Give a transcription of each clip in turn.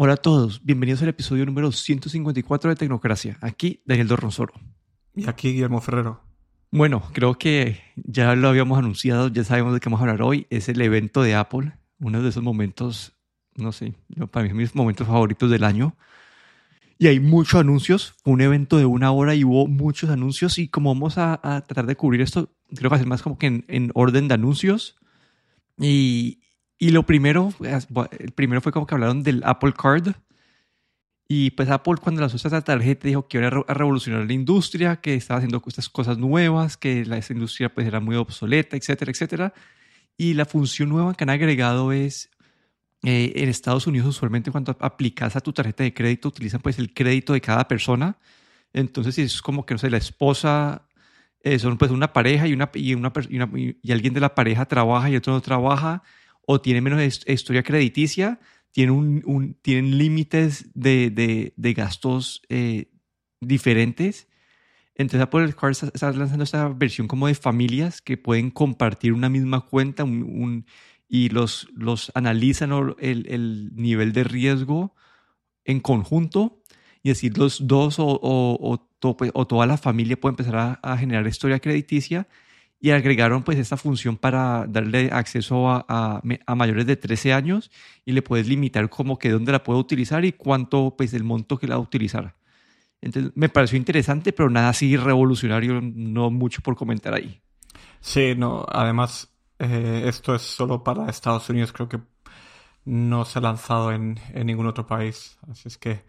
Hola a todos, bienvenidos al episodio número 154 de Tecnocracia. Aquí Daniel Dorronsoro. Y aquí Guillermo Ferrero. Bueno, creo que ya lo habíamos anunciado, ya sabemos de qué vamos a hablar hoy. Es el evento de Apple, uno de esos momentos, no sé, para mí mis momentos favoritos del año. Y hay muchos anuncios, fue un evento de una hora y hubo muchos anuncios y como vamos a, tratar de cubrir esto, creo que va a ser más como que en, orden de anuncios. Y, y lo primero, el primero fue como que hablaron del Apple Card. Y pues Apple cuando lanzó esta tarjeta dijo que iba a revolucionar la industria, que estaba haciendo estas cosas nuevas, que la, esa industria pues era muy obsoleta, etcétera, etcétera. Y la función nueva que han agregado es, eh, en Estados Unidos usualmente cuando aplicas a tu tarjeta de crédito utilizan pues el crédito de cada persona. Entonces es como que, no sé, la esposa, eh, son pues una pareja y, una, y, una, y, y alguien de la pareja trabaja y otro no trabaja o tiene menos historia crediticia, tienen, límites de, de, de gastos eh, diferentes. Entonces Apple Card está, lanzando esta versión como de familias que pueden compartir una misma cuenta y los, los analizan el, el, nivel de riesgo en conjunto y decir los dos o, o, o, o toda la familia puede empezar a generar historia crediticia y agregaron pues esta función para darle acceso a, a, mayores de 13 años y le puedes limitar como que dónde la puede utilizar y cuánto pues el monto que la utilizar. Entonces me pareció interesante, pero nada así revolucionario, no mucho por comentar ahí. Sí, no, además eh, esto es solo para Estados Unidos, creo que no se ha lanzado en, en ningún otro país, así es que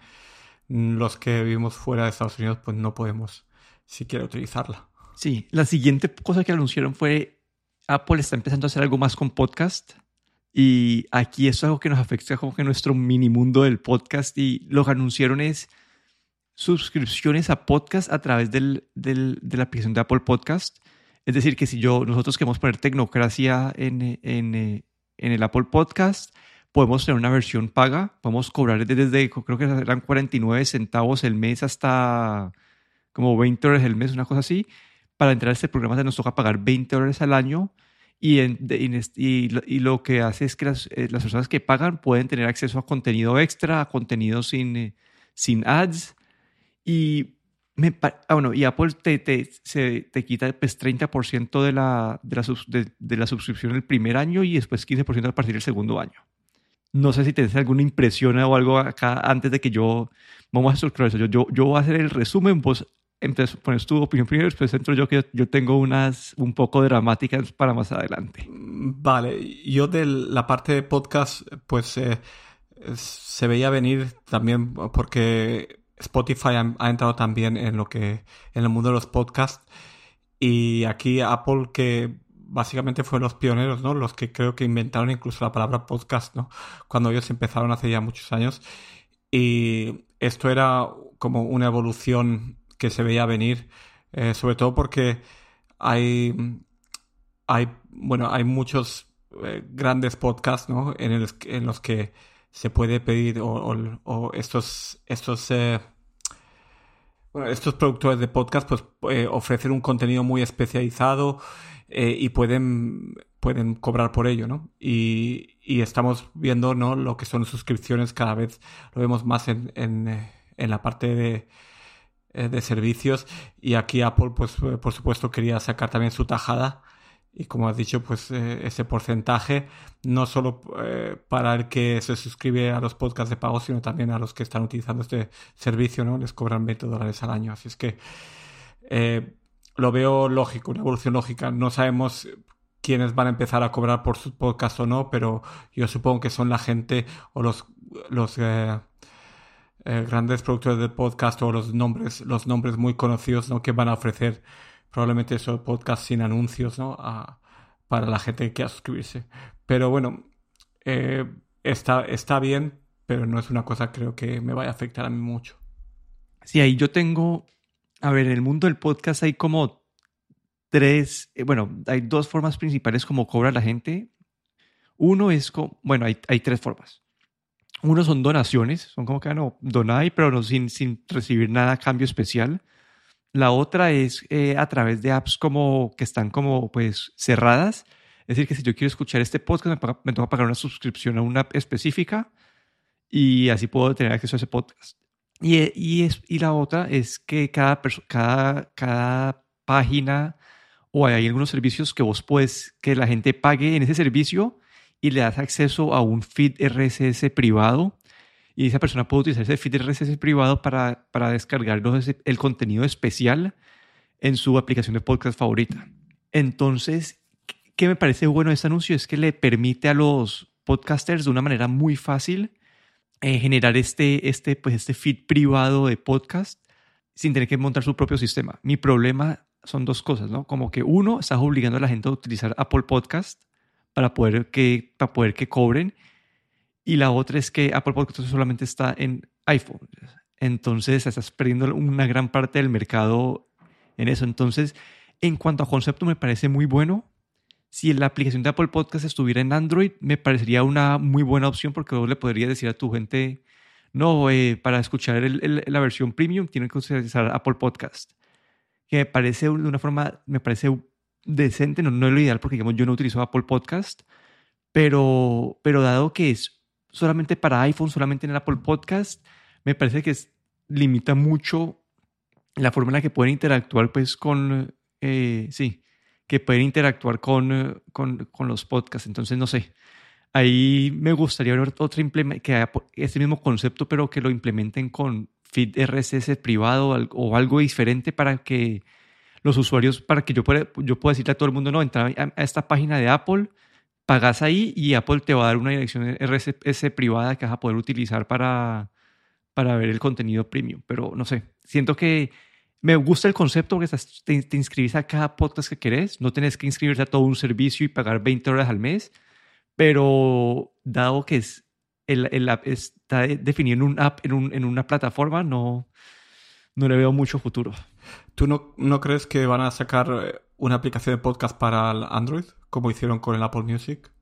los que vivimos fuera de Estados Unidos pues no podemos siquiera utilizarla. Sí, la siguiente cosa que anunciaron fue Apple está empezando a hacer algo más con podcast. Y aquí es algo que nos afecta como que nuestro mini mundo del podcast. Y lo que anunciaron es suscripciones a podcast a través del, del, de la aplicación de Apple Podcast. Es decir, que si yo, nosotros queremos poner tecnocracia en, en, en el Apple Podcast, podemos tener una versión paga, podemos cobrar desde, creo que eran 49 centavos el mes hasta como 20 dólares el mes, una cosa así para entrar a este programa se nos toca pagar 20 dólares al año y, y, lo que hace es que eh, las, personas que pagan pueden tener acceso a contenido extra, a contenido sin, eh, sin ads. Y, me, ah, bueno, y Apple te, te, se, te quita pues, 30% de la, de, la, de, la suscripción el primer año y después 15% a partir del segundo año. No sé si tienes alguna impresión o algo acá antes de que yo vamos a estructurar eso. Yo, yo, yo voy a hacer el resumen, vos entonces pones tu opinión primero, después entro yo que yo tengo unas un poco dramáticas para más adelante. Vale, yo de la parte de podcast, pues eh, se veía venir también porque Spotify ha, entrado también en lo que en el mundo de los podcasts y aquí Apple que básicamente fueron los pioneros, ¿no? Los que creo que inventaron incluso la palabra podcast, ¿no? Cuando ellos empezaron hace ya muchos años y esto era como una evolución que se veía venir, eh, sobre todo porque hay, hay, bueno, hay muchos eh, grandes podcasts ¿no? en, los que se puede pedir o, estos, estos, eh, bueno, estos productores de podcast pues, ofrecen un contenido muy especializado y pueden, pueden cobrar por ello, ¿no? Y, y, estamos viendo, ¿no? Lo que son suscripciones cada vez lo vemos más en, en, en la parte de, de servicios y aquí Apple pues eh, por supuesto quería sacar también su tajada y como has dicho pues eh, ese porcentaje no solo para el que se suscribe a los podcasts de pago sino también a los que están utilizando este servicio no les cobran 20 dólares al año así es que lo veo lógico una evolución lógica. No sabemos quiénes van a empezar a cobrar por sus podcasts o no pero yo supongo que son la gente o los los eh, grandes productores de podcast o los nombres, los nombres muy conocidos ¿no? que van a ofrecer probablemente esos podcasts sin anuncios ¿no? para la gente que quiera suscribirse. Pero bueno, eh, está, está bien, pero no es una cosa creo que me vaya a afectar a mí mucho. Sí, ahí yo tengo, a ver, en el mundo del podcast hay como tres, eh, bueno, hay dos formas principales como cobra la gente. Uno es como, bueno, hay, hay tres formas. Uno son donaciones, son como que no, donar, pero no sin, sin recibir nada a cambio especial. La otra es eh, a través de apps como que están como pues cerradas. Es decir, que si yo quiero escuchar este podcast, me, me tengo que pagar una suscripción a una app específica y así puedo tener acceso a ese podcast. Y, y, es, y la otra es que cada, cada, cada página o hay algunos servicios que vos puedes, que la gente pague en ese servicio y le das acceso a un feed RSS privado y esa persona puede utilizar ese feed RSS privado para, para descargar el contenido especial en su aplicación de podcast favorita. Entonces, ¿qué me parece bueno de este anuncio? Es que le permite a los podcasters de una manera muy fácil eh, generar este, este, pues este feed privado de podcast sin tener que montar su propio sistema. Mi problema son dos cosas, ¿no? Como que uno, estás obligando a la gente a utilizar Apple Podcast para poder que, para poder que cobren y la otra es que Apple Podcast solamente está en iPhone. Entonces estás perdiendo una gran parte del mercado en eso. Entonces, en cuanto a concepto, me parece muy bueno. Si la aplicación de Apple Podcast estuviera en Android, me parecería una muy buena opción porque vos le podrías decir a tu gente, no, eh, para escuchar la versión premium tienen que utilizar Apple Podcast. Que me parece de una forma, me parece decente, no, no es lo ideal porque digamos yo no utilizo Apple Podcast, pero, pero dado que es solamente para iPhone, solamente en el Apple Podcast, me parece que limita mucho la forma en la que pueden interactuar pues con, eh, sí, que pueden interactuar con, con, con, los podcasts. Entonces, no sé, ahí me gustaría ver otra que este mismo concepto, pero que lo implementen con feed RSS privado o algo diferente para que los usuarios, para que yo pueda, yo pueda decirle a todo el mundo, no, entra a esta página de Apple, pagas ahí y Apple te va a dar una dirección RSS privada que vas a poder utilizar para, para ver el contenido premium. Pero no sé, siento que me gusta el concepto que te, te inscribís a cada podcast que querés. No tenés que inscribirte a todo un servicio y pagar 20 horas al mes. Pero dado que el, app está definido en un app, en, en una plataforma, no, no le veo mucho futuro. ¿Tú no, no crees que van a sacar eh, una aplicación de podcast para el Android, como hicieron con el Apple Music?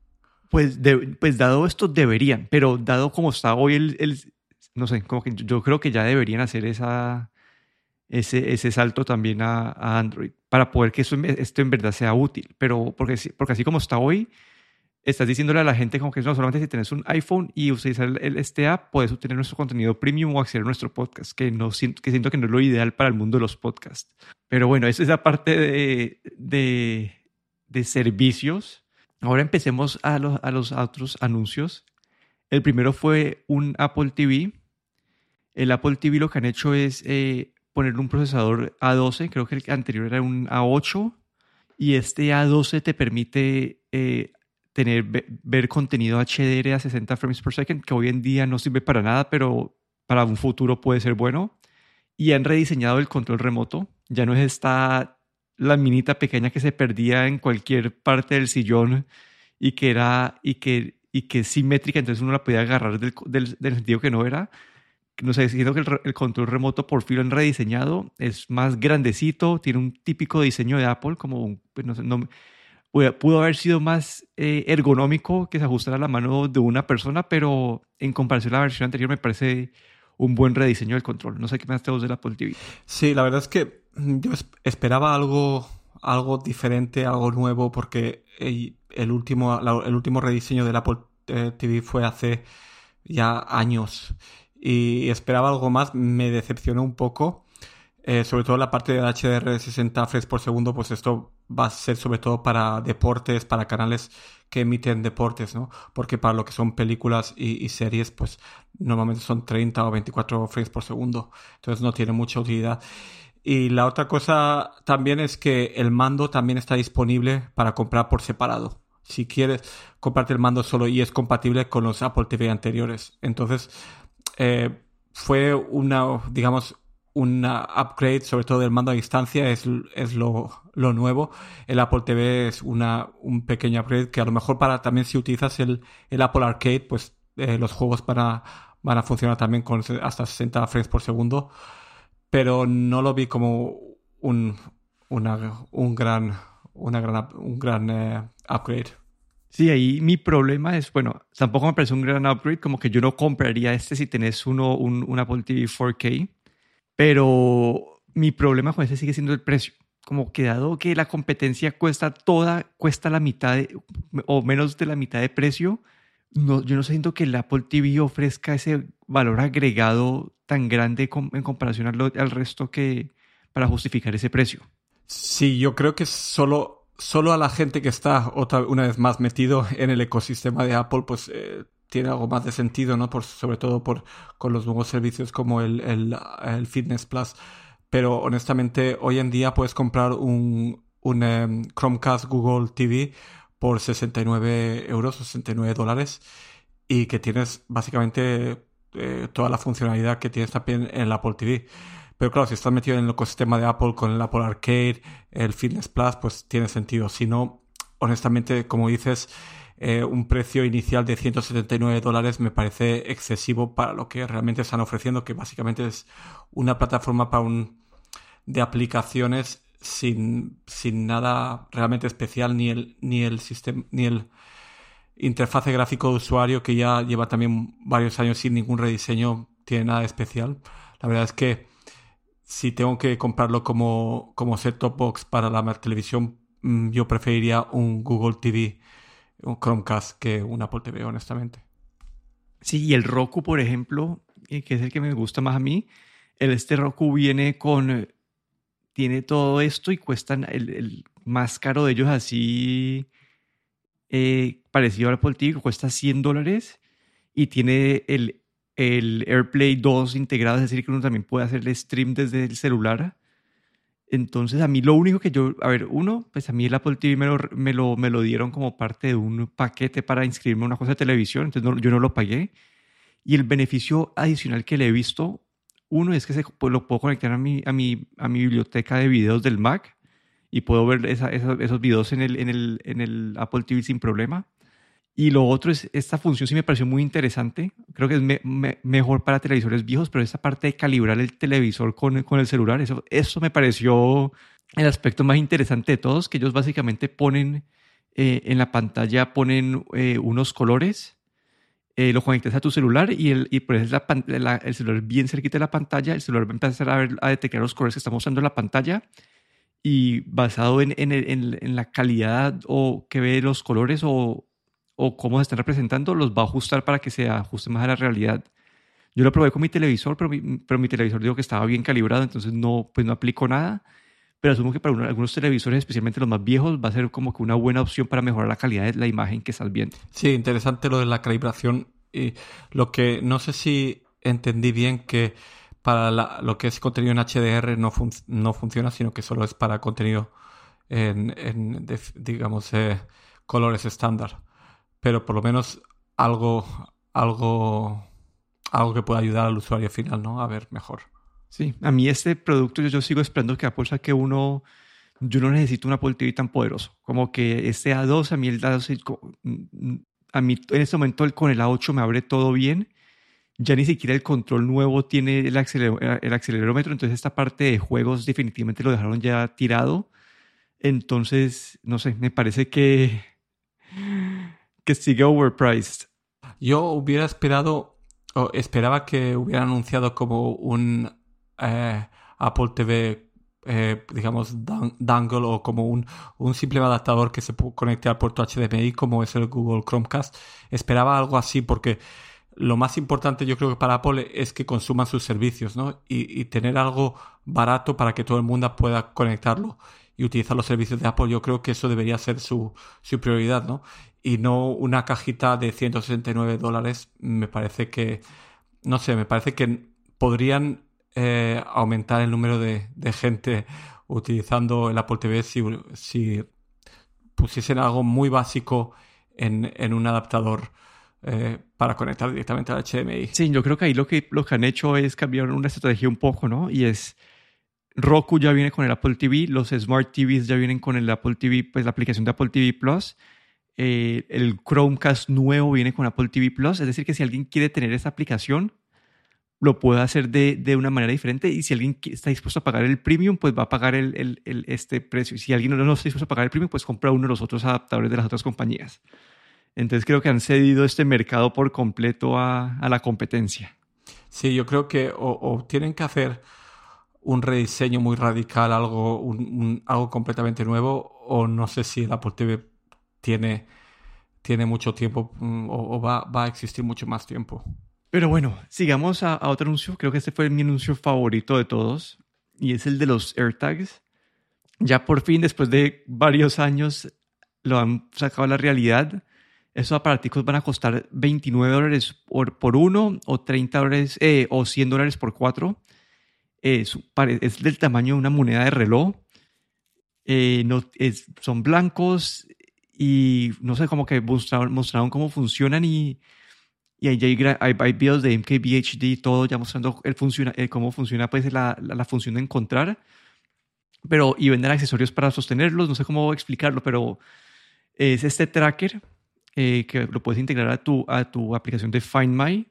Pues, pues dado esto deberían, pero dado como está hoy el, no sé, como que yo creo que ya deberían hacer esa, ese, ese salto también a, Android para poder que esto en verdad sea útil. Pero porque, porque así como está hoy, estás diciéndole a la gente como que no solamente si tienes un iPhone y utilizar el, este app, puedes obtener nuestro contenido premium o acceder a nuestro podcast, que, no, siento que no es lo ideal para el mundo de los podcasts. Pero bueno, esa es la parte de, de, de servicios. Ahora empecemos a los, a los otros anuncios. El primero fue un Apple TV. El Apple TV lo que han hecho es eh, poner un procesador A12, creo que el anterior era un A8, y este A12 te permite eh, tener, ver contenido HDR a 60 frames per second, que hoy en día no sirve para nada, pero para un futuro puede ser bueno. Y han rediseñado el control remoto. Ya no es esta la minita pequeña que se perdía en cualquier parte del sillón y que era y que y que es simétrica, entonces uno la podía agarrar del, del, sentido que no era. No sé, siento que el, control remoto por fin lo han rediseñado, es más grandecito, tiene un típico diseño de Apple, como pues no sé, no, pudo haber sido más eh, ergonómico que se ajustara a la mano de una persona, pero en comparación a la versión anterior me parece un buen rediseño del control. No sé qué más te del Apple TV. Sí, la verdad es que yo esperaba algo, algo diferente, algo nuevo, porque el último, el último rediseño del Apple eh, TV fue hace ya años y esperaba algo más, me decepcionó un poco. Eh, sobre todo la parte del HDR de 60 frames por segundo, pues esto va a ser sobre todo para deportes, para canales que emiten deportes, ¿no? Porque para lo que son películas y, series, pues normalmente son 30 o 24 frames por segundo. Entonces no tiene mucha utilidad. Y la otra cosa también es que el mando también está disponible para comprar por separado. Si quieres comprarte el mando solo y es compatible con los Apple TV anteriores. Entonces, eh, fue una, digamos, un upgrade, sobre todo del mando a distancia, es, es lo, lo, nuevo. El Apple TV es una, un pequeño upgrade que a lo mejor para también si utilizas el, el Apple Arcade, pues eh, los juegos van a, van a funcionar también con hasta 60 frames por segundo. Pero no lo vi como un, una, un gran, una gran, un gran eh, upgrade. Sí, ahí mi problema es, bueno, tampoco me parece un gran upgrade, como que yo no compraría este si tenés uno, un, un Apple TV 4K pero mi problema con ese sigue siendo el precio. Como que dado que la competencia cuesta toda, cuesta la mitad o menos de la mitad de precio, no, yo no siento que el Apple TV ofrezca ese valor agregado tan grande en comparación al, al resto que para justificar ese precio. Sí, yo creo que solo, solo a la gente que está otra, una vez más metido en el ecosistema de Apple, pues eh, tiene algo más de sentido, ¿no? Por, sobre todo por, con los nuevos servicios como el, el, Fitness Plus. Pero honestamente, hoy en día puedes comprar un, un em, Chromecast Google TV por 69 euros, 69 dólares, y que tienes básicamente eh, toda la funcionalidad que tienes también en el Apple TV. Pero claro, si estás metido en el ecosistema de Apple con el Apple Arcade, el Fitness Plus, pues tiene sentido. Si no, honestamente, como dices, eh, un precio inicial de 179 dólares me parece excesivo para lo que realmente están ofreciendo, que básicamente es una plataforma para un, de aplicaciones sin, sin nada realmente especial, ni el, ni el sistema, ni el interfase gráfico de usuario que ya lleva también varios años sin ningún rediseño, tiene nada especial. La verdad es que si tengo que comprarlo como, como set-top box para la televisión, mm, yo preferiría un Google TV, un Chromecast que un Apple TV, honestamente. Sí, y el Roku, por ejemplo, eh, que es el que me gusta más a mí, el este Roku viene con tiene todo esto y cuestan el, más caro de ellos así eh, parecido al Apple TV, cuesta 100 dólares y tiene el, el AirPlay 2 integrado, es decir, que uno también puede hacer el stream desde el celular. Entonces, a mí lo único que yo, a ver, uno, pues a mí el Apple TV me lo, me lo, me lo dieron como parte de un paquete para inscribirme a una cosa de televisión, entonces yo no lo pagué. Y el beneficio adicional que le he visto uno es que se, lo puedo conectar a mi, a, mi, a mi biblioteca de videos del Mac y puedo ver esos videos en el, en, el, en el Apple TV sin problema. Y lo otro es, esta función sí me pareció muy interesante. Creo que es mejor para televisores viejos, pero esta parte de calibrar el televisor con, con el celular, eso, eso me pareció el aspecto más interesante de todos, que ellos básicamente ponen eh, en la pantalla, ponen eh, unos colores eh, lo conectas a tu celular y, el, y pones la, el celular bien cerquita de la pantalla, el celular va a empezar a, ver, a detectar los colores que estamos usando en la pantalla y basado en, en, en, la calidad o que ve los colores o, o cómo se están representando, los va a ajustar para que se ajuste más a la realidad. Yo lo probé con mi televisor, pero mi, pero mi televisor dijo que estaba bien calibrado, entonces no, pues no aplico nada pero asumo que para algunos televisores, especialmente los más viejos, va a ser como que una buena opción para mejorar la calidad de la imagen que estás viendo. Sí, interesante lo de la calibración. Y lo que no sé si entendí bien que para lo que es contenido en HDR no, no funciona, sino que solo es para contenido en, digamos, eh, colores estándar. Pero por lo menos algo, algo, algo que pueda ayudar al usuario final, ¿no? A ver mejor. Sí, a mí este producto yo, sigo esperando que Apple saque uno. Yo no necesito un Apple TV tan poderoso. Como que este A2, a mí el A2, a mí en este momento el, con el A8 me abre todo bien. Ya ni siquiera el control nuevo tiene el, el acelerómetro, entonces esta parte de juegos definitivamente lo dejaron ya tirado. Entonces, no sé, me parece que, que sigue overpriced. Yo hubiera esperado, o esperaba que hubiera anunciado como un eh, Apple TV, eh, digamos, dangle o como un, un simple adaptador que se conecte al puerto HDMI como es el Google Chromecast. Esperaba algo así porque lo más importante yo creo que para Apple es que consuman sus servicios, ¿no? Y, tener algo barato para que todo el mundo pueda conectarlo y utilizar los servicios de Apple, yo creo que eso debería ser su, su prioridad, ¿no? Y no una cajita de 169 dólares, me parece que, no sé, me parece que podrían eh, aumentar el número de, gente utilizando el Apple TV si, si pusiesen algo muy básico en, en un adaptador eh, para conectar directamente al HDMI. Sí, yo creo que ahí lo que, lo que han hecho es cambiar una estrategia un poco, ¿no? Y es Roku ya viene con el Apple TV, los Smart TVs ya vienen con el Apple TV, pues la aplicación de Apple TV Plus. Eh, el Chromecast nuevo viene con Apple TV Plus, es decir, que si alguien quiere tener esa aplicación, lo puede hacer de, de, una manera diferente y si alguien está dispuesto a pagar el premium, pues va a pagar el, el, el, este precio. Y si alguien no, está dispuesto a pagar el premium, pues compra uno de los otros adaptadores de las otras compañías. Entonces creo que han cedido este mercado por completo a, a la competencia. Sí, yo creo que o, tienen que hacer un rediseño muy radical, algo, un, algo completamente nuevo, o no sé si el Apple TV tiene tiene mucho tiempo mm, o, va, va, a existir mucho más tiempo. Pero bueno, sigamos a, a, otro anuncio. Creo que este fue mi anuncio favorito de todos y es el de los AirTags. Ya por fin, después de varios años, lo han sacado a la realidad. Esos aparaticos van a costar 29 dólares por, por uno o 30 dólares eh, o 100 dólares por cuatro. es, es, del tamaño de una moneda de reloj. Eh, no, es, son blancos y no sé, cómo que mostraron, mostraron cómo funcionan y, y hay, hay, hay, videos de MKBHD todo ya mostrando el funciona, eh, cómo funciona pues la, la, la, función de encontrar. Pero, y vender accesorios para sostenerlos, no sé cómo explicarlo, pero es este tracker eh, que lo puedes integrar a tu, a tu aplicación de Find My.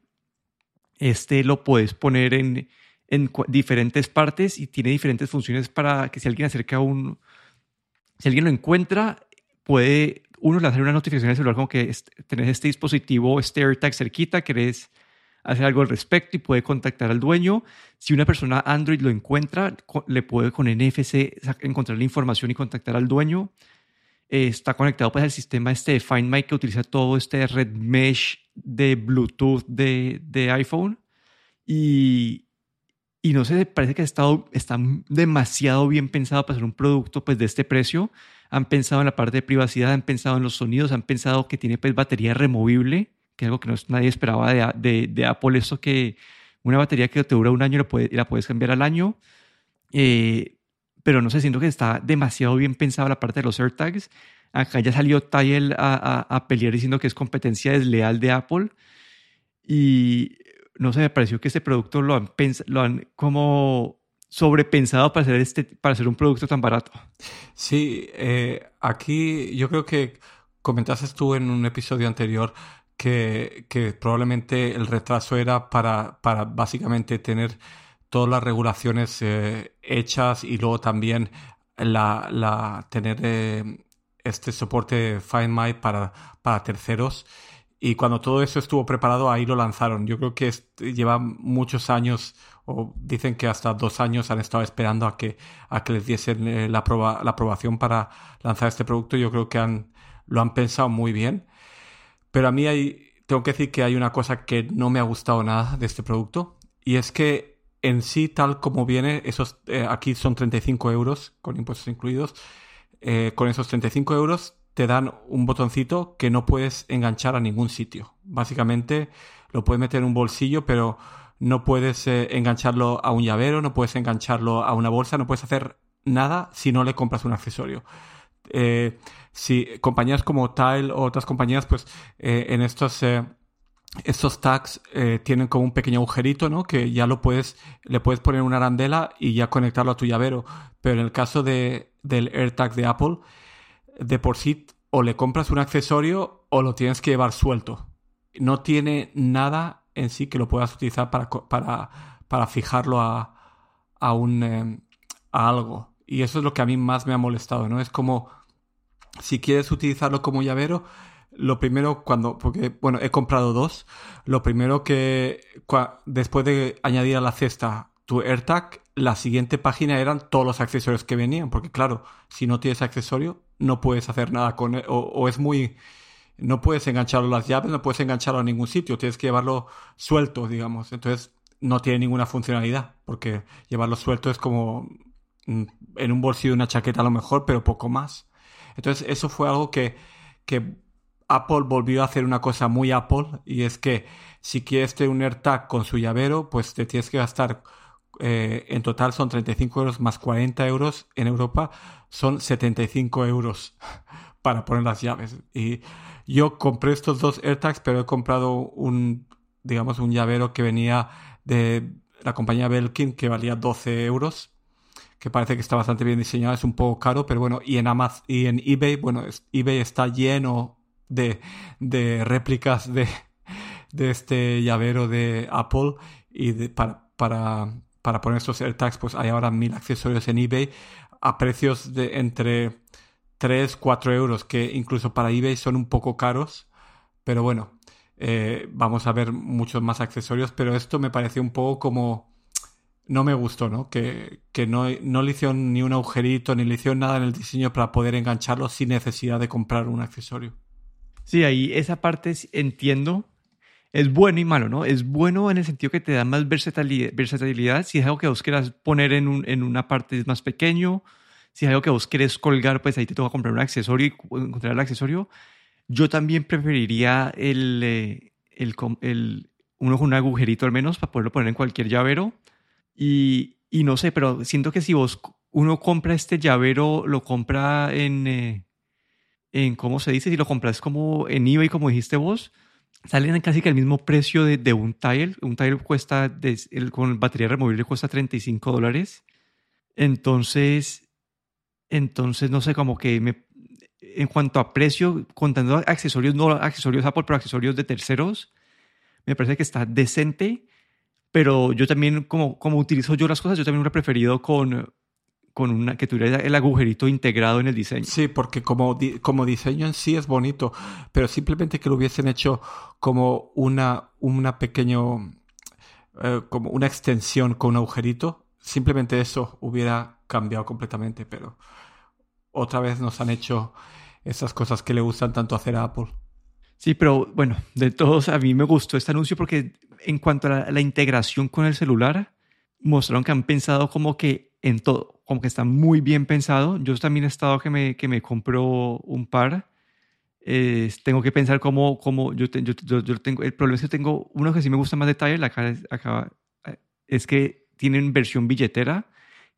Este lo puedes poner en, en diferentes partes y tiene diferentes funciones para que si alguien acerca un... Si alguien lo encuentra, puede uno hacer una notificación al celular como que tenés este dispositivo, este AirTag cerquita, querés hacer algo al respecto y puede contactar al dueño. Si una persona Android lo encuentra, le puede con NFC encontrar la información y contactar al dueño. Eh, está conectado pues al sistema este de Find My que utiliza todo este red mesh de Bluetooth de, de iPhone. Y, y no sé, parece que ha estado, está demasiado bien pensado para hacer un producto pues de este precio. Han pensado en la parte de privacidad, han pensado en los sonidos, han pensado que tiene pues batería removible, que es algo que no, nadie esperaba de, de, Apple, eso que una batería que te dura un año la, puede, puedes cambiar al año. Eh, pero no sé, siento que está demasiado bien pensado la parte de los AirTags. Acá ya salió Tile a, a, pelear diciendo que es competencia desleal de Apple. Y no sé, me pareció que este producto lo han, lo como sobrepensado para hacer, este, para hacer un producto tan barato. Sí, eh, aquí yo creo que comentaste tú en un episodio anterior que, que probablemente el retraso era para, para básicamente tener todas las regulaciones eh, hechas y luego también la, la tener eh, este soporte Find My para, para terceros. Y cuando todo eso estuvo preparado, ahí lo lanzaron. Yo creo que lleva muchos años, o dicen que hasta dos años han estado esperando a que, a que les diesen eh, la, la aprobación para lanzar este producto. Yo creo que han, lo han pensado muy bien. Pero a mí hay, tengo que decir que hay una cosa que no me ha gustado nada de este producto. Y es que en sí, tal como viene, esos eh, aquí son 35 euros con impuestos incluidos. Eh, con esos 35 euros te dan un botoncito que no puedes enganchar a ningún sitio. Básicamente lo puedes meter en un bolsillo, pero no puedes eh, engancharlo a un llavero, no puedes engancharlo a una bolsa, no puedes hacer nada si no le compras un accesorio. si compañías como Tile o otras compañías, pues en estos estos tags eh, tienen como un pequeño agujerito, ¿no? Que ya lo puedes, le puedes poner una arandela y ya conectarlo a tu llavero. Pero en el caso de, del AirTag de Apple, de por sí o le compras un accesorio o lo tienes que llevar suelto. No tiene nada en sí que lo puedas utilizar para, para, para fijarlo a, a un, eh, a algo. Y eso es lo que a mí más me ha molestado, ¿no? Es como, si quieres utilizarlo como llavero, lo primero cuando, porque bueno, he comprado dos, lo primero que después de añadir a la cesta tu AirTag, la siguiente página eran todos los accesorios que venían, porque claro, si no tienes accesorio, no puedes hacer nada con él, o, es muy, no puedes engancharlo a las llaves, no puedes engancharlo a ningún sitio, tienes que llevarlo suelto, digamos, entonces no tiene ninguna funcionalidad, porque llevarlo suelto es como mm, en un bolsillo de una chaqueta a lo mejor, pero poco más. Entonces eso fue algo que, que Apple volvió a hacer una cosa muy Apple y es que si quieres tener un AirTag con su llavero, pues te tienes que gastar, eh, en total son 35 euros más 40 euros en Europa, son 75 euros para poner las llaves. Y yo compré estos dos AirTags, pero he comprado un, digamos, un llavero que venía de la compañía Belkin que valía 12 euros que parece que está bastante bien diseñado, es un poco caro, pero bueno, y en Amazon y en eBay, bueno, eBay está lleno de, de réplicas de, de, este llavero de Apple y para, para poner estos AirTags pues hay ahora mil accesorios en eBay a precios de entre 3, 4 euros que incluso para eBay son un poco caros pero bueno eh, vamos a ver muchos más accesorios pero esto me pareció un poco como no me gustó, ¿no? Que, que no, no, le hicieron ni un agujerito, ni le hicieron nada en el diseño para poder engancharlo sin necesidad de comprar un accesorio. Sí, ahí esa parte entiendo. Es bueno y malo, ¿no? Es bueno en el sentido que te da más versatilidad. versatilidad. Si es algo que vos quieras poner en, un, en una parte más pequeño, si es algo que vos querés colgar, pues ahí te toca comprar un accesorio y encontrar el accesorio. Yo también preferiría el, eh, el, uno con un agujerito al menos para poderlo poner en cualquier llavero. Y, y no sé, pero siento que si vos uno compra este llavero, lo compra en, eh, en ¿cómo se dice? Si lo compras como en eBay, como dijiste vos, salen casi que al mismo precio de, de un tile. Un tile cuesta, el, con batería removible cuesta 35 dólares. Entonces, entonces, no sé, como que me, en cuanto a precio, contando accesorios, no accesorios Apple, pero accesorios de terceros, me parece que está decente, pero yo también, como, como utilizo yo las cosas, yo también hubiera preferido con, con una, que tuviera el agujerito integrado en el diseño. Sí, porque como, como diseño en sí es bonito, pero simplemente que lo hubiesen hecho como una, una pequeño, eh, como una extensión con un agujerito, simplemente eso hubiera cambiado completamente, pero otra vez nos han hecho esas cosas que le gustan tanto hacer a Apple. Sí, pero bueno, de todos a mí me gustó este anuncio porque en cuanto a la, integración con el celular, mostraron que han pensado como que en todo, como que está muy bien pensado. Yo también he estado que me, que me compro un par. tengo que pensar cómo, cómo yo, yo, yo, tengo, el problema es que tengo uno que sí me gusta más detalle, acá, acá es que tienen versión billetera,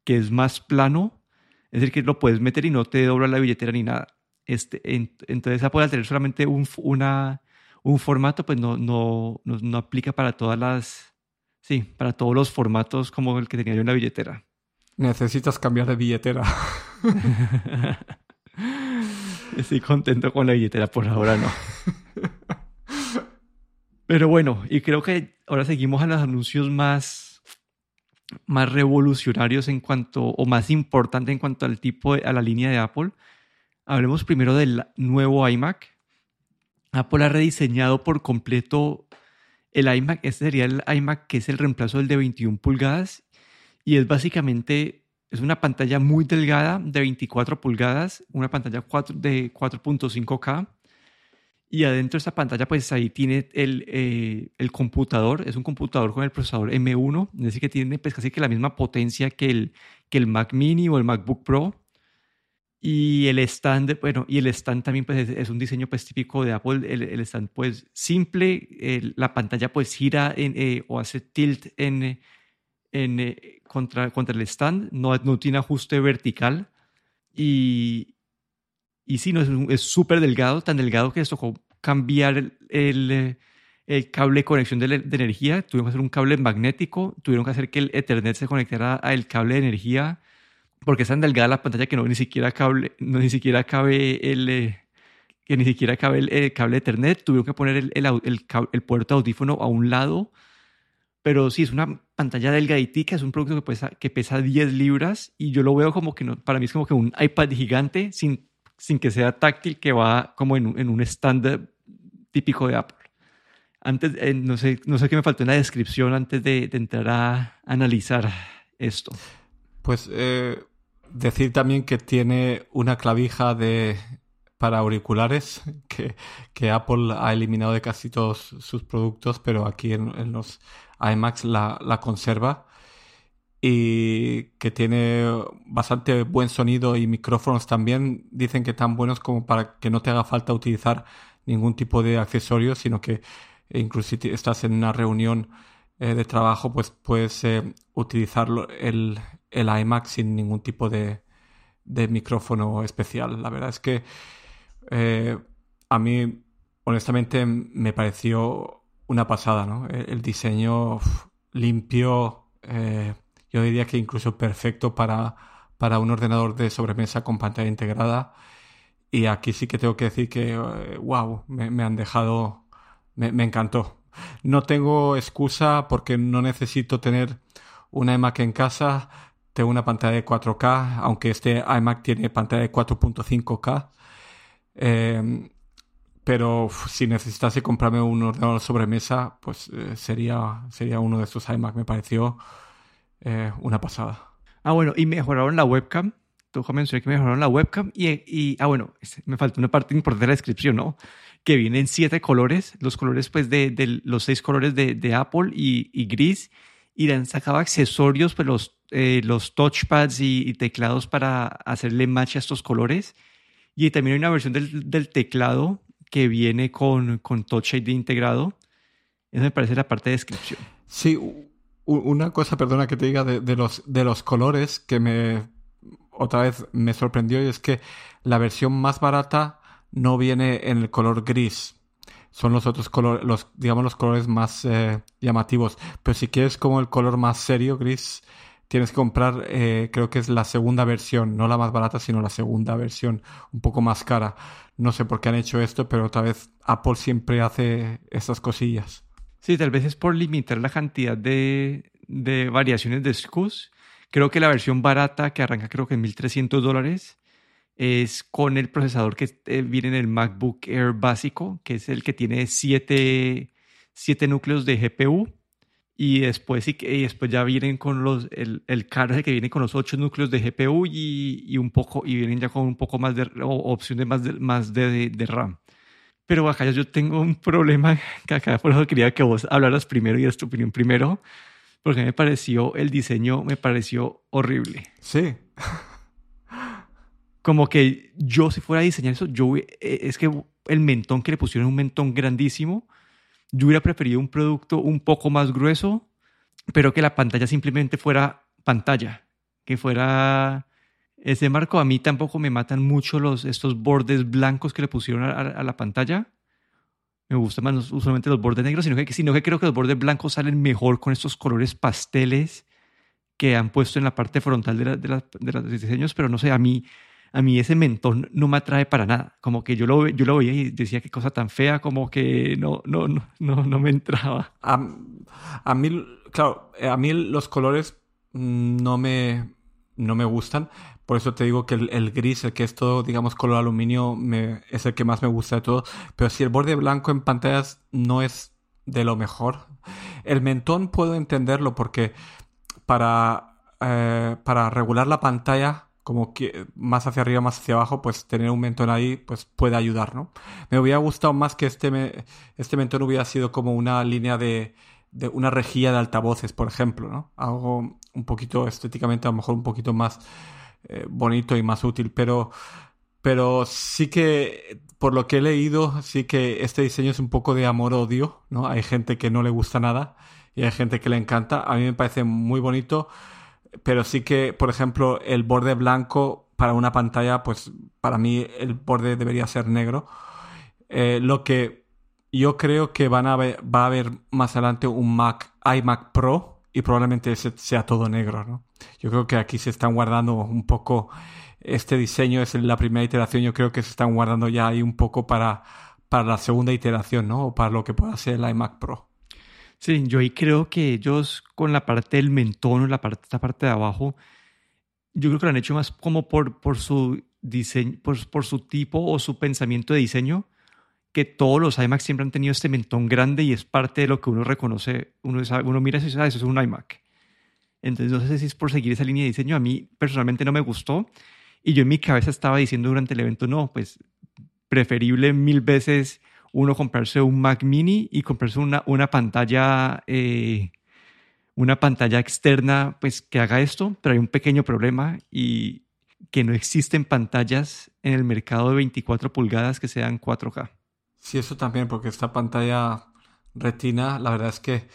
que es más plano, es decir, que lo puedes meter y no te dobla la billetera ni nada. Este, entonces Apple al tener solamente un, una, un formato, pues no, no, no, aplica para todas las, sí, para todos los formatos como el que tenía yo en la billetera. Necesitas cambiar de billetera. Estoy contento con la billetera, por ahora no. Pero bueno, y creo que ahora seguimos a los anuncios más, más revolucionarios en cuanto, o más importante en cuanto al tipo, a la línea de Apple. Hablemos primero del nuevo iMac. Apple ha rediseñado por completo el iMac. Este sería el iMac que es el reemplazo del de 21 pulgadas y es básicamente es una pantalla muy delgada de 24 pulgadas, una pantalla de 4.5K y adentro de esta pantalla pues ahí tiene el, eh, el, computador, es un computador con el procesador M1, es decir que tiene pues casi que la misma potencia que el, que el Mac mini o el MacBook Pro y el stand, bueno, y el stand también pues es, un diseño pues típico de Apple, el, el stand pues simple, la pantalla pues gira en, eh, o hace tilt en, en, eh, contra, contra el stand, no, no tiene ajuste vertical y, y sí, no, es súper delgado, tan delgado que tocó cambiar el, el, el, cable de conexión de, de, energía, tuvieron que hacer un cable magnético, tuvieron que hacer que el Ethernet se conectara al cable de energía porque es tan delgada la pantalla que no ni siquiera cable, no ni siquiera cabe el eh, que ni siquiera cabe el, cable Ethernet, tuvieron que poner el, el, el, puerto audífono a un lado, pero sí, es una pantalla delgaditica, es un producto que pesa, que pesa 10 libras y yo lo veo como que para mí es como que un iPad gigante sin, sin que sea táctil, que va como en, en un estándar típico de Apple. Antes, eh, no, sé, no sé qué me faltó en la descripción antes de, de entrar a analizar esto. Pues eh, decir también que tiene una clavija de para auriculares que, que, Apple ha eliminado de casi todos sus productos, pero aquí en, los iMacs la, conserva y que tiene bastante buen sonido y micrófonos también. Dicen que tan buenos como para que no te haga falta utilizar ningún tipo de accesorio, sino que incluso si estás en una reunión eh, de trabajo, pues puedes eh, utilizarlo el, el iMac sin ningún tipo de, de micrófono especial. La verdad es que eh, a mí, honestamente, me pareció una pasada, ¿no? El, diseño limpio, eh, yo diría que incluso perfecto para, para un ordenador de sobremesa con pantalla integrada. Y aquí sí que tengo que decir que, wow, eh, me, han dejado, me, me encantó. No tengo excusa porque no necesito tener una iMac en casa tengo una pantalla de 4K, aunque este iMac tiene pantalla de 4.5K. Em, pero si necesitase comprarme un ordenador sobremesa, pues eh, sería, sería uno de estos iMac. Me pareció eh, una pasada. Ah, bueno, y mejoraron la webcam. Tú mencioné que mejoraron la webcam y, y, ah, bueno, me faltó una parte importante de la descripción, ¿no? que vienen siete colores, los colores pues de, los seis colores de, Apple y, gris, y le han sacado accesorios, pues los, eh, los touchpads y, teclados para hacerle match a estos colores. Y también hay una versión del, teclado que viene con, con Touch ID integrado. Eso me parece la parte de descripción. Sí, una cosa, perdona que te diga, de, los, de los colores que me otra vez me sorprendió y es que la versión más barata no viene en el color gris. Son los otros colores, los, digamos, los colores más eh, llamativos. Pero si quieres como el color más serio, gris, tienes que comprar, eh, creo que es la segunda versión, no la más barata, sino la segunda versión, un poco más cara. No sé por qué han hecho esto, pero otra vez Apple siempre hace estas cosillas. Sí, tal vez es por limitar la cantidad de, de variaciones de SKUs. Creo que la versión barata, que arranca creo que en 1.300 dólares, es con el procesador que eh, viene en el MacBook Air básico, que es el que tiene 7 núcleos de GPU. Y después, y, después ya vienen con los, el, el card que viene con los 8 núcleos de GPU y, y, un poco, y vienen ya con un poco más de opción de más, de, más de, de, RAM. Pero acá yo tengo un problema que acá por eso quería que vos hablaras primero y das tu opinión primero, porque me pareció, el diseño me pareció horrible. Sí como que yo si fuera a diseñar eso, yo eh, es que el mentón que le pusieron un mentón grandísimo, yo hubiera preferido un producto un poco más grueso, pero que la pantalla simplemente fuera pantalla, que fuera ese marco. A mí tampoco me matan mucho los, estos bordes blancos que le pusieron a, la pantalla. Me gustan más usualmente los bordes negros, sino que, sino que creo que los bordes blancos salen mejor con estos colores pasteles que han puesto en la parte frontal de, los diseños, pero no sé, a mí a mí ese mentón no me atrae para nada. Como que yo lo, yo lo veía y decía qué cosa tan fea, como que no, no, no, no, no me entraba. A, a, mí, claro, a mí los colores no me, no me gustan. Por eso te digo que el, gris, el que es todo, digamos, color aluminio, es el que más me gusta de todo. Pero si el borde blanco en pantallas no es de lo mejor. El mentón puedo entenderlo porque para, eh, para regular la pantalla como que más hacia arriba, más hacia abajo, pues tener un mentón ahí pues puede ayudar, ¿no? Me hubiera gustado más que este, este mentón hubiera sido como una línea de, de una rejilla de altavoces, por ejemplo, ¿no? Algo un poquito estéticamente, a lo mejor un poquito más eh, bonito y más útil, pero, pero sí que, por lo que he leído, sí que este diseño es un poco de amor-odio, ¿no? Hay gente que no le gusta nada y hay gente que le encanta. A mí me parece muy bonito pero sí que, por ejemplo, el borde blanco para una pantalla, pues para mí el borde debería ser negro. Eh, lo que yo creo que van a va a haber más adelante un Mac, iMac Pro y probablemente ese sea todo negro, ¿no? Yo creo que aquí se están guardando un poco este diseño es la primera iteración, yo creo que se están guardando ya ahí un poco para, para la segunda iteración, ¿no? O para lo que pueda ser el iMac Pro. Sí, yo ahí creo que ellos con la parte del mentón, la parte, esta parte de abajo, yo creo que lo han hecho más como por, por su diseño, por, por su tipo o su pensamiento de diseño, que todos los iMac siempre han tenido este mentón grande y es parte de lo que uno reconoce, uno, uno mira y dice, ah, eso es un iMac. Entonces no sé si es por seguir esa línea de diseño, a mí personalmente no me gustó y yo en mi cabeza estaba diciendo durante el evento, no, pues preferible mil veces uno comprarse un Mac mini y comprarse una, una pantalla, eh, una pantalla externa, pues que haga esto, pero hay un pequeño problema y que no existen pantallas en el mercado de 24 pulgadas que sean 4K. Sí, eso también, porque esta pantalla retina, la verdad es que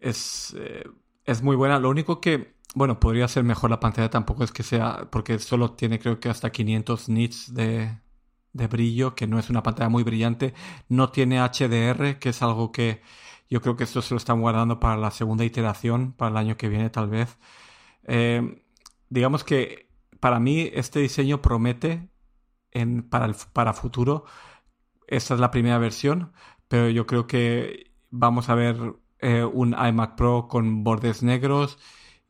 es, eh, es muy buena. Lo único que, bueno, podría ser mejor la pantalla, tampoco es que sea, porque solo tiene creo que hasta 500 nits de, de brillo, que no es una pantalla muy brillante. No tiene HDR, que es algo que yo creo que esto se lo están guardando para la segunda iteración, para el año que viene tal vez. Eh, digamos que para mí este diseño promete en, para, el, para futuro. Esta es la primera versión, pero yo creo que vamos a ver eh, un iMac Pro con bordes negros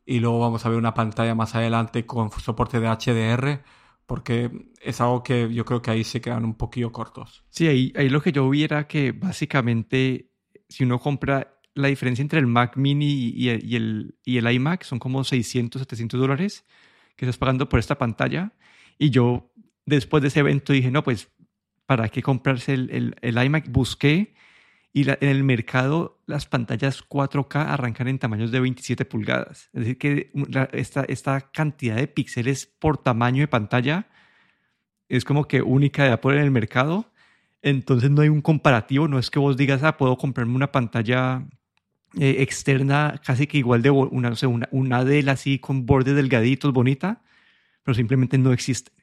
y luego vamos a ver una pantalla más adelante con soporte de HDR porque es algo que yo creo que ahí se quedan un poquillo cortos. Sí, ahí, ahí lo que yo hubiera que básicamente si uno compra la diferencia entre el Mac mini y el, y el, iMac son como 600, 700 dólares que estás pagando por esta pantalla. Y yo después de ese evento dije, no, pues ¿para qué comprarse el, el, iMac? Busqué y en el mercado las pantallas 4K arrancan en tamaños de 27 pulgadas. Es decir, que esta, esta cantidad de píxeles por tamaño de pantalla es como que única de Apple en el mercado. Entonces no hay un comparativo, no es que vos digas, ah, puedo comprarme una pantalla eh, externa casi que igual de una, no sé, una, una así con bordes delgaditos, bonita, pero simplemente no existe.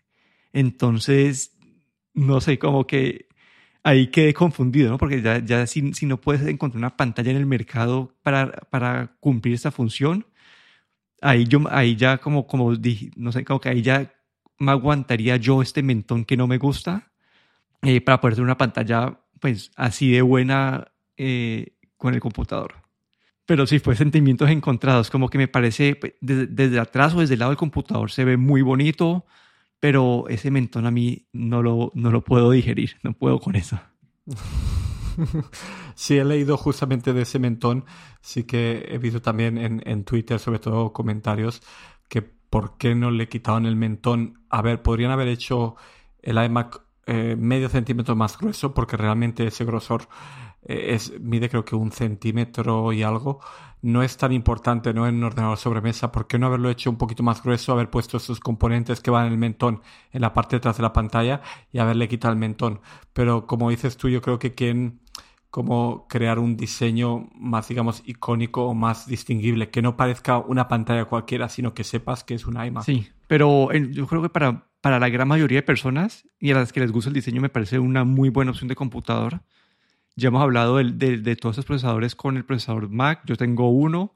Entonces, no sé, como que ahí quedé confundido, ¿no? Porque ya, ya si, si, no puedes encontrar una pantalla en el mercado para, para cumplir esta función, ahí, yo, ahí ya como, como dije, no sé, como que ahí ya me aguantaría yo este mentón que no me gusta eh, para poder tener una pantalla pues así de buena eh, con el computador. Pero sí, fue sentimientos encontrados, como que me parece, pues, desde, desde, atrás o desde el lado del computador se ve muy bonito, pero ese mentón a mí no lo, no lo puedo digerir, no puedo con eso. Sí, he leído justamente de ese mentón, sí que he visto también en, en Twitter, sobre todo comentarios, que por qué no le quitaban el mentón. A ver, podrían haber hecho el iMac eh, medio centímetro más grueso, porque realmente ese grosor es, mide creo que un centímetro y algo. No es tan importante ¿no? en un ordenador sobremesa. ¿Por qué no haberlo hecho un poquito más grueso? Haber puesto esos componentes que van en el mentón en la parte de atrás de la pantalla y haberle quitado el mentón. Pero como dices tú, yo creo que quien como crear un diseño más, digamos, icónico o más distinguible, que no parezca una pantalla cualquiera, sino que sepas que es un iMac. Sí, pero yo creo que para, para la gran mayoría de personas y a las que les gusta el diseño me parece una muy buena opción de computador ya hemos hablado de, de, todos esos procesadores con el procesador Mac. Yo tengo uno.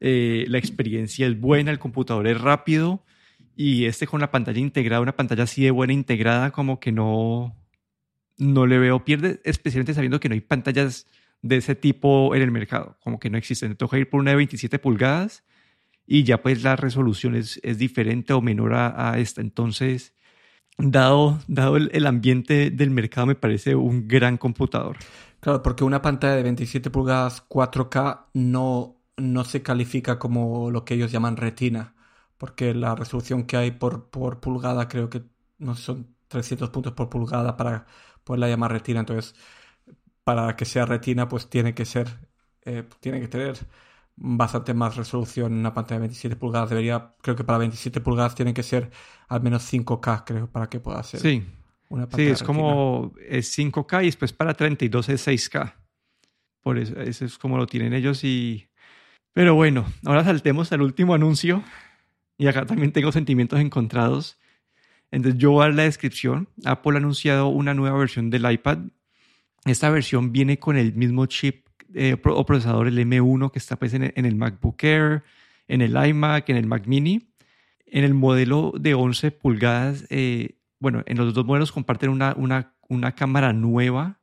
Eh, la experiencia es buena, el computador es rápido. Y este con la pantalla integrada, una pantalla así de buena integrada, como que no, no le veo pierde, especialmente sabiendo que no hay pantallas de ese tipo en el mercado, como que no existen. Toca ir por una de 27 pulgadas y ya pues la resolución es, es diferente o menor a, a esta. Entonces, dado, dado el, ambiente del mercado, me parece un gran computador. Claro, porque una pantalla de 27 pulgadas 4K no, no se califica como lo que ellos llaman retina, porque la resolución que hay por, por pulgada creo que no son 300 puntos por pulgada para poderla llamar retina. Entonces, para que sea retina, pues tiene que ser, eh, tiene que tener bastante más resolución en una pantalla de 27 pulgadas. Debería, creo que para 27 pulgadas tiene que ser al menos 5K, creo, para que pueda ser. Sí, una pantalla sí es como es 5K y después para 32 es 6K. Por eso, eso es como lo tienen ellos y... Pero bueno, ahora saltemos al último anuncio. Y acá también tengo sentimientos encontrados. Entonces yo voy a dar la descripción. Apple ha anunciado una nueva versión del iPad. Esta versión viene con el mismo chip eh, o procesador, el M1, que está pues, en, el, MacBook Air, en el iMac, en el Mac Mini. En el modelo de 11 pulgadas, eh, bueno, en los dos modelos comparten una, una, una, cámara nueva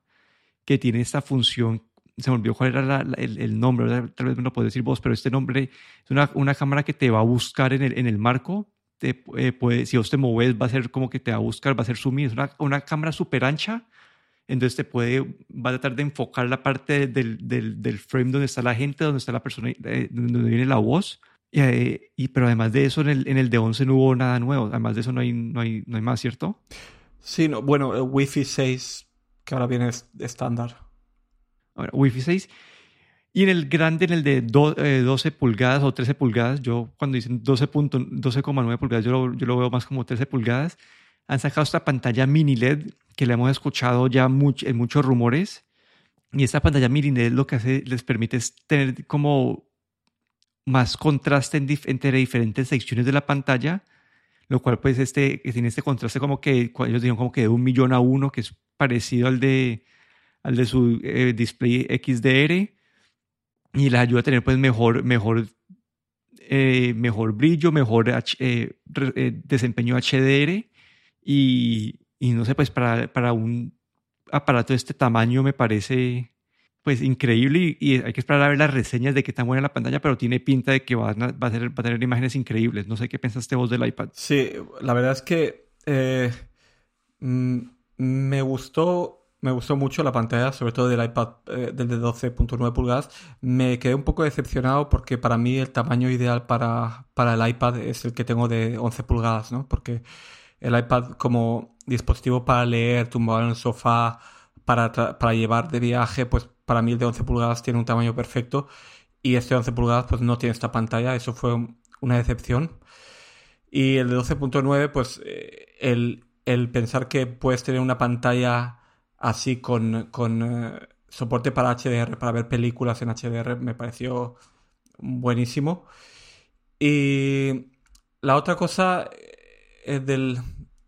que tiene esta función. Se me olvidó cuál era el, nombre, tal vez me lo puedes decir vos, pero este nombre es una, una cámara que te va a buscar en el, en el marco. Te, eh, puede, si vos te mueves, va a ser como que te va a buscar, va a ser zoom Es una cámara súper ancha entonces te puede, va a tratar de enfocar la parte del, del, del frame donde está la gente, donde está la persona, eh, donde viene la voz. Eh, y, pero además de eso, en el, en el de 11 no hubo nada nuevo. Además de eso no hay, no hay, no hay más, ¿cierto? Sí, no, bueno, el Wi-Fi 6, que ahora viene estándar. Ahora, Wi-Fi 6. Y en el grande, en el de 12 eh, pulgadas o 13 pulgadas, yo cuando dicen 12.9 12, pulgadas, yo lo, yo lo veo más como 13 pulgadas han sacado esta pantalla mini LED que le hemos escuchado ya en muchos rumores. Y esta pantalla mini LED lo que hace, les permite tener como más contraste entre diferentes secciones de la pantalla, lo cual pues este, tiene este contraste como que ellos dijeron como que de un millón a uno, que es parecido al de, al de su eh, display XDR y les ayuda a tener pues mejor, mejor, eh, mejor brillo, mejor eh, desempeño HDR y, y no sé, pues para, para, un aparato de este tamaño me parece pues increíble y, hay que esperar a ver las reseñas de qué tan buena la pantalla, pero tiene pinta de que va a, va a, tener, imágenes increíbles. No sé qué pensaste vos del iPad. Sí, la verdad es que eh, mm, me gustó me gustó mucho la pantalla, sobre todo del iPad eh, del de 12.9 pulgadas. Me quedé un poco decepcionado porque para mí el tamaño ideal para, para el iPad es el que tengo de 11 pulgadas, ¿no? Porque el iPad como dispositivo para leer, tumbado en el sofá, para, para llevar de viaje, pues para mí el de 11 pulgadas tiene un tamaño perfecto y este 11 pulgadas pues no tiene esta pantalla, eso fue una decepción. Y el de 12.9, pues eh, el, el, pensar que puedes tener una pantalla así con, con eh, soporte para HDR, para ver películas en HDR, me pareció buenísimo. Y la otra cosa es del,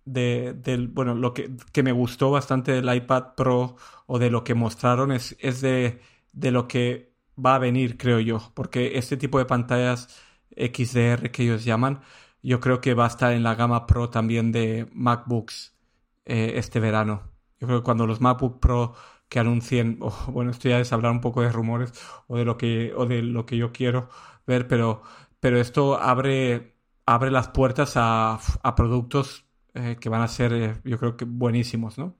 del bueno, lo que, que, me gustó bastante del iPad Pro o de lo que mostraron es, es de, de lo que va a venir, creo yo, porque este tipo de pantallas XDR que ellos llaman, yo creo que va a estar en la gama Pro también de MacBooks eh, este verano. Yo creo que cuando los MacBook Pro que anuncien, bueno, esto ya es hablar un poco de rumores o de lo que, o de lo que yo quiero ver, pero, pero esto abre, abre las puertas a, productos eh, que van a ser, eh, yo creo que buenísimos, ¿no?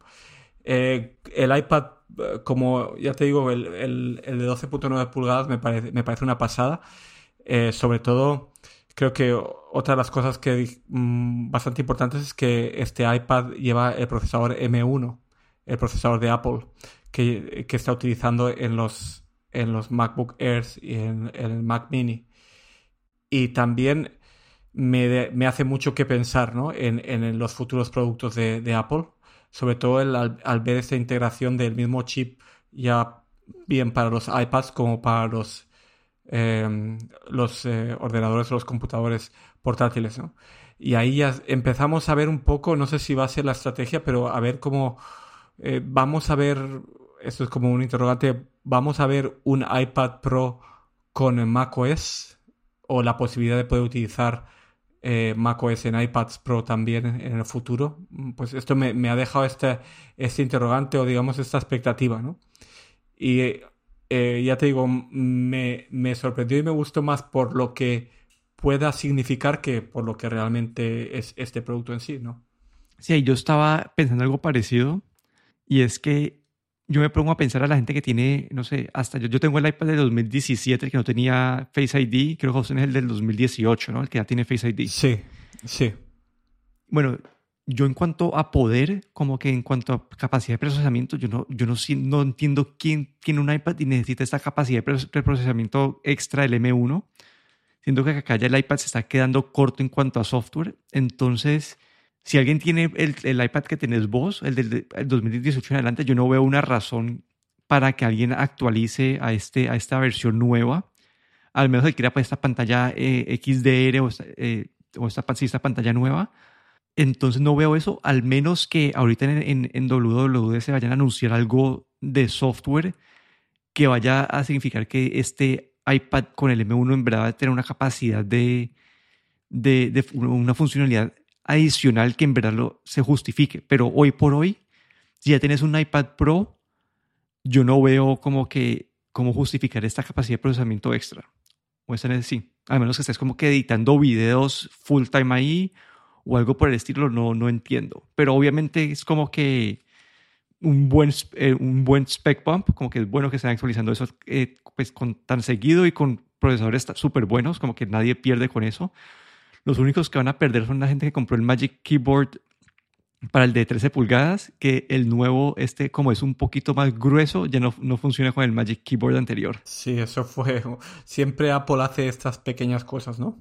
el iPad, como ya te digo, el, el, el de 12.9 pulgadas me parece, me parece una pasada. sobre todo, creo que otra de las cosas que mm, bastante importantes es que este iPad lleva el procesador M1, el procesador de Apple, que, está utilizando en los, en los MacBook Airs y en, el Mac Mini. Y también me, hace mucho que pensar en, los futuros productos de, Apple, sobre todo al, ver esta integración del mismo chip ya bien para los iPads como para los, em, los eh, ordenadores o los computadores portátiles. Y ahí ya empezamos a ver un poco, no sé si va a ser la estrategia, pero a ver cómo eh, vamos a ver esto es como un interrogante, ¿vamos a ver un iPad Pro con macOS o la posibilidad de poder utilizar eh, macOS en iPads Pro también en el futuro? Pues esto me, ha dejado este, este interrogante o digamos esta expectativa, ¿no? Y eh, ya te digo, me, me sorprendió y me gustó más por lo que pueda significar que por lo que realmente es este producto en sí, ¿no? Sí, yo estaba pensando algo parecido y es que yo me pongo a pensar a la gente que tiene, no sé, hasta yo, yo tengo el iPad de 2017 que no tenía Face ID, creo que José es el del 2018, ¿no? El que ya tiene Face ID. Sí, sí. Bueno, yo en cuanto a poder, como que en cuanto a capacidad de procesamiento, yo no, yo no, no entiendo quién tiene un iPad y necesita esta capacidad de procesamiento extra del M1. Siento que acá ya el iPad se está quedando corto en cuanto a software. Entonces, si alguien tiene el, iPad que tenés vos, el del 2018 en adelante, yo no veo una razón para que alguien actualice a, este, a esta versión nueva. Al menos que quiera para esta pantalla eh, XDR o, esta, eh, o esta, pantalla nueva. Entonces no veo eso, al menos que ahorita en, en, WWDC se vayan a anunciar algo de software que vaya a significar que este iPad con el M1 en verdad va a tener una capacidad de, de, de una funcionalidad adicional que en verdad lo, se justifique. Pero hoy por hoy, si ya tienes un iPad Pro, yo no veo como que cómo justificar esta capacidad de procesamiento extra. O esta sí. A menos que estés como que editando videos full time ahí o algo por el estilo, no, no entiendo. Pero obviamente es como que un buen, eh, un buen spec bump, como que es bueno que estén actualizando eso eh, pues con tan seguido y con procesadores súper buenos, como que nadie pierde con eso. Los únicos que van a perder son la gente que compró el Magic Keyboard para el de 13 pulgadas, que el nuevo, este como es un poquito más grueso, ya no, no funciona con el Magic Keyboard anterior. Sí, eso fue. Siempre Apple hace estas pequeñas cosas, ¿no?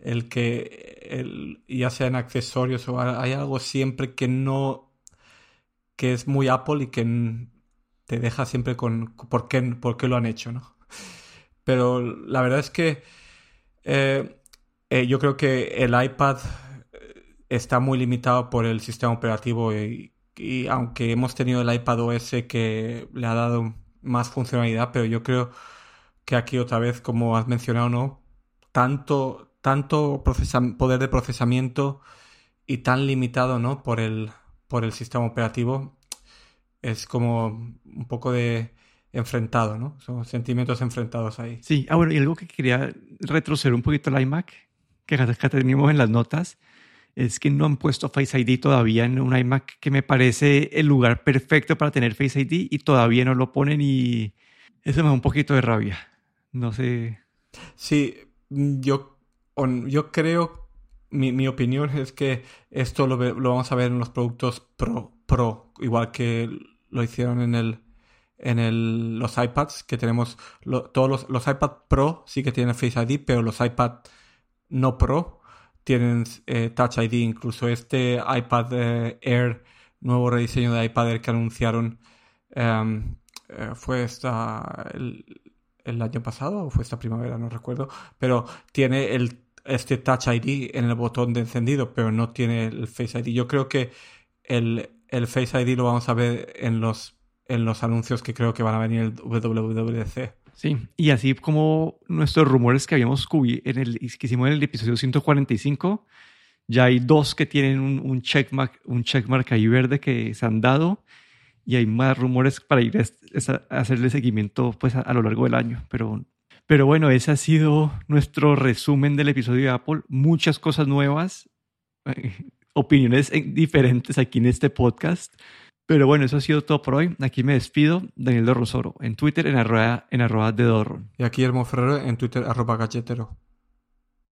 El, que, el, ya sean accesorios o hay algo siempre que no, que es muy Apple y que te deja siempre con por qué, por qué lo han hecho, ¿no? Pero la verdad es que eh, eh, yo creo que el iPad eh, está muy limitado por el sistema operativo y, aunque hemos tenido el iPad OS que le ha dado más funcionalidad, pero yo creo que aquí otra vez, como has mencionado, ¿no? Tanto, tanto poder de procesamiento y tan limitado, ¿no? Por el, por el sistema operativo, es como un poco de enfrentado, ¿no? Son sentimientos enfrentados ahí. Sí, ah, bueno, y algo que quería retroceder un poquito al iMac que, tenemos en las notas es que no han puesto Face ID todavía en un iMac que me parece el lugar perfecto para tener Face ID y todavía no lo ponen y eso me da un poquito de rabia. No sé. Sí, yo, yo creo, mi, mi, opinión es que esto lo, lo, vamos a ver en los productos Pro, Pro igual que lo hicieron en el en el, los iPads que tenemos todos los, los iPad Pro sí que tienen Face ID pero los iPad no Pro tienen eh, Touch ID incluso este iPad eh, Air nuevo rediseño de iPad Air que anunciaron eh, fue esta el, el año pasado o fue esta primavera no recuerdo pero tiene el este Touch ID en el botón de encendido, pero no tiene el Face ID. Yo creo que el, el Face ID lo vamos a ver en los, en los anuncios que creo que van a venir el WWDC. Sí, y así como nuestros rumores que habíamos en el, que hicimos en el episodio 145, ya hay dos que tienen un, un, checkmark, un checkmark ahí verde que se han dado y hay más rumores para ir a, hacerle seguimiento pues a, a, lo largo del año, pero pero bueno, ese ha sido nuestro resumen del episodio de Apple. Muchas cosas nuevas, opiniones diferentes aquí en este podcast. Pero bueno, eso ha sido todo por hoy. Aquí me despido. Daniel de Rosoro, en Twitter en arroba, en arroba de Dorron. Y aquí Hermo Ferrero en Twitter arroba galletero.